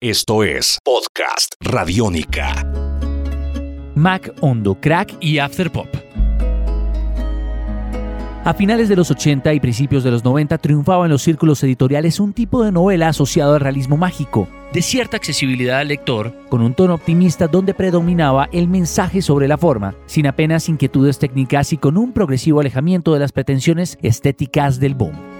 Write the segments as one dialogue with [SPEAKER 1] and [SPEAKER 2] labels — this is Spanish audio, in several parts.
[SPEAKER 1] Esto es Podcast Radiónica.
[SPEAKER 2] Mac Hondo, Crack y Afterpop. A finales de los 80 y principios de los 90 triunfaba en los círculos editoriales un tipo de novela asociado al realismo mágico, de cierta accesibilidad al lector, con un tono optimista donde predominaba el mensaje sobre la forma, sin apenas inquietudes técnicas y con un progresivo alejamiento de las pretensiones estéticas del boom.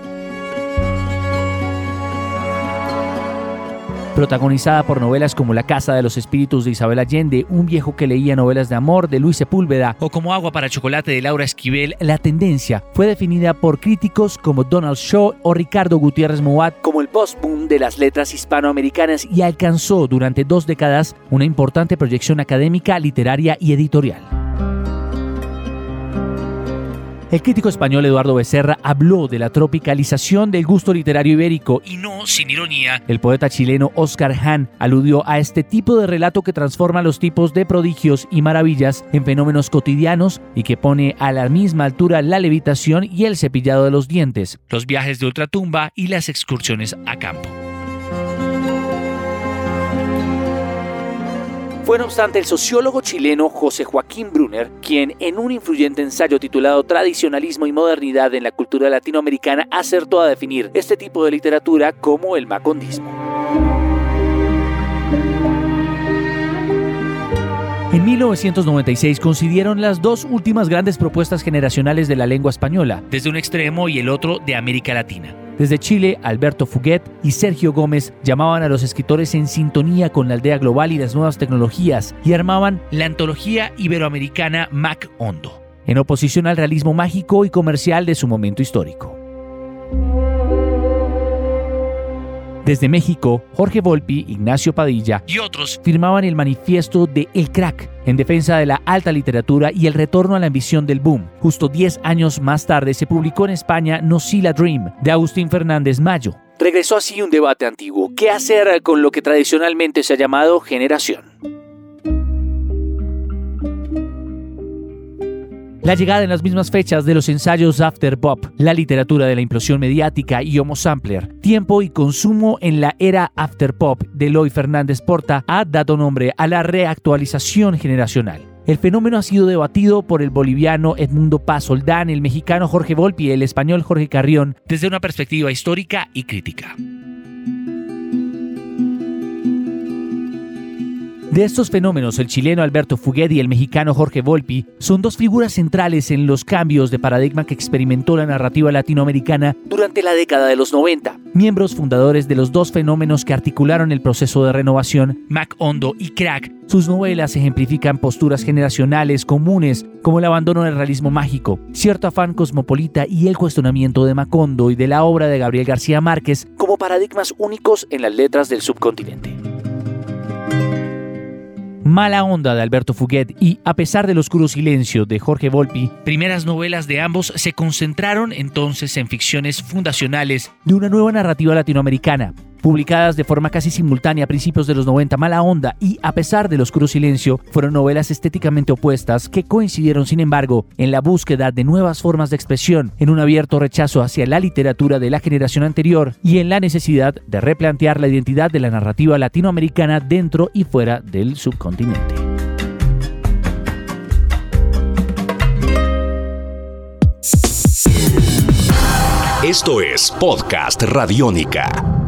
[SPEAKER 2] Protagonizada por novelas como La Casa de los Espíritus de Isabel Allende, Un viejo que leía novelas de amor de Luis Sepúlveda o como Agua para Chocolate de Laura Esquivel, la tendencia fue definida por críticos como Donald Shaw o Ricardo Gutiérrez Moat como el post-boom de las letras hispanoamericanas y alcanzó durante dos décadas una importante proyección académica, literaria y editorial. El crítico español Eduardo Becerra habló de la tropicalización del gusto literario ibérico y no sin ironía. El poeta chileno Oscar Hahn aludió a este tipo de relato que transforma los tipos de prodigios y maravillas en fenómenos cotidianos y que pone a la misma altura la levitación y el cepillado de los dientes, los viajes de ultratumba y las excursiones a campo. Fue no obstante el sociólogo chileno José Joaquín Brunner quien en un influyente ensayo titulado Tradicionalismo y Modernidad en la Cultura Latinoamericana acertó a definir este tipo de literatura como el macondismo. En 1996 coincidieron las dos últimas grandes propuestas generacionales de la lengua española, desde un extremo y el otro de América Latina. Desde Chile, Alberto Fuguet y Sergio Gómez llamaban a los escritores en sintonía con la aldea global y las nuevas tecnologías y armaban la antología iberoamericana Mac Hondo, en oposición al realismo mágico y comercial de su momento histórico. Desde México, Jorge Volpi, Ignacio Padilla y otros firmaban el manifiesto de El Crack en defensa de la alta literatura y el retorno a la ambición del boom. Justo 10 años más tarde se publicó en España No la Dream de Agustín Fernández Mayo. Regresó así un debate antiguo. ¿Qué hacer con lo que tradicionalmente se ha llamado generación? La llegada en las mismas fechas de los ensayos After Pop, la literatura de la implosión mediática y Homo Sampler, tiempo y consumo en la era After Pop de Eloy Fernández Porta ha dado nombre a la reactualización generacional. El fenómeno ha sido debatido por el boliviano Edmundo Paz Soldán, el mexicano Jorge Volpi y el español Jorge Carrión desde una perspectiva histórica y crítica. De estos fenómenos, el chileno Alberto Fuguet y el mexicano Jorge Volpi son dos figuras centrales en los cambios de paradigma que experimentó la narrativa latinoamericana durante la década de los 90. Miembros fundadores de los dos fenómenos que articularon el proceso de renovación, Mac Hondo y Crack, sus novelas ejemplifican posturas generacionales comunes como el abandono del realismo mágico, cierto afán cosmopolita y el cuestionamiento de Macondo y de la obra de Gabriel García Márquez como paradigmas únicos en las letras del subcontinente. Mala Onda de Alberto Fuguet y A pesar del oscuro silencio de Jorge Volpi, primeras novelas de ambos se concentraron entonces en ficciones fundacionales de una nueva narrativa latinoamericana, Publicadas de forma casi simultánea a principios de los 90, Mala Onda y A pesar del oscuro silencio fueron novelas estéticamente opuestas que coincidieron sin embargo en la búsqueda de nuevas formas de expresión, en un abierto rechazo hacia la literatura de la generación anterior y en la necesidad de replantear la identidad de la narrativa latinoamericana dentro y fuera del subcontinente.
[SPEAKER 1] Esto es Podcast Radiónica.